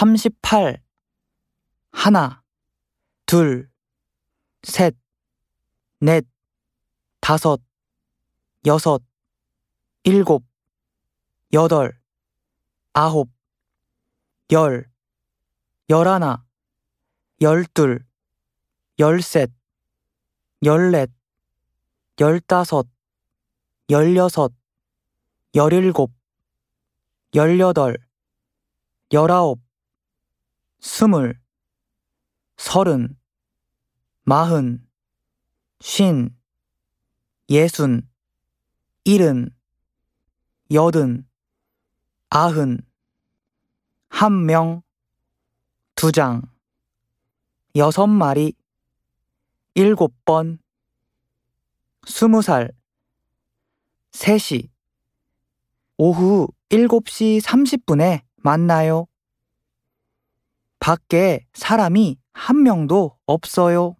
38 하나 둘 셋, 넷, 다섯, 여섯, 일곱, 여덟, 아홉, 열, 열하나, 열둘, 열셋, 열넷, 열다섯, 열여섯, 열일곱, 열여덟, 열아홉, 스물, 서른, 마흔, 쉰, 예순, 일흔, 여든, 아흔, 한 명, 두 장, 여섯 마리, 일곱 번, 스무 살, 셋이, 오후 일곱 시 삼십 분에 만나요. 밖에 사람이 한 명도 없어요.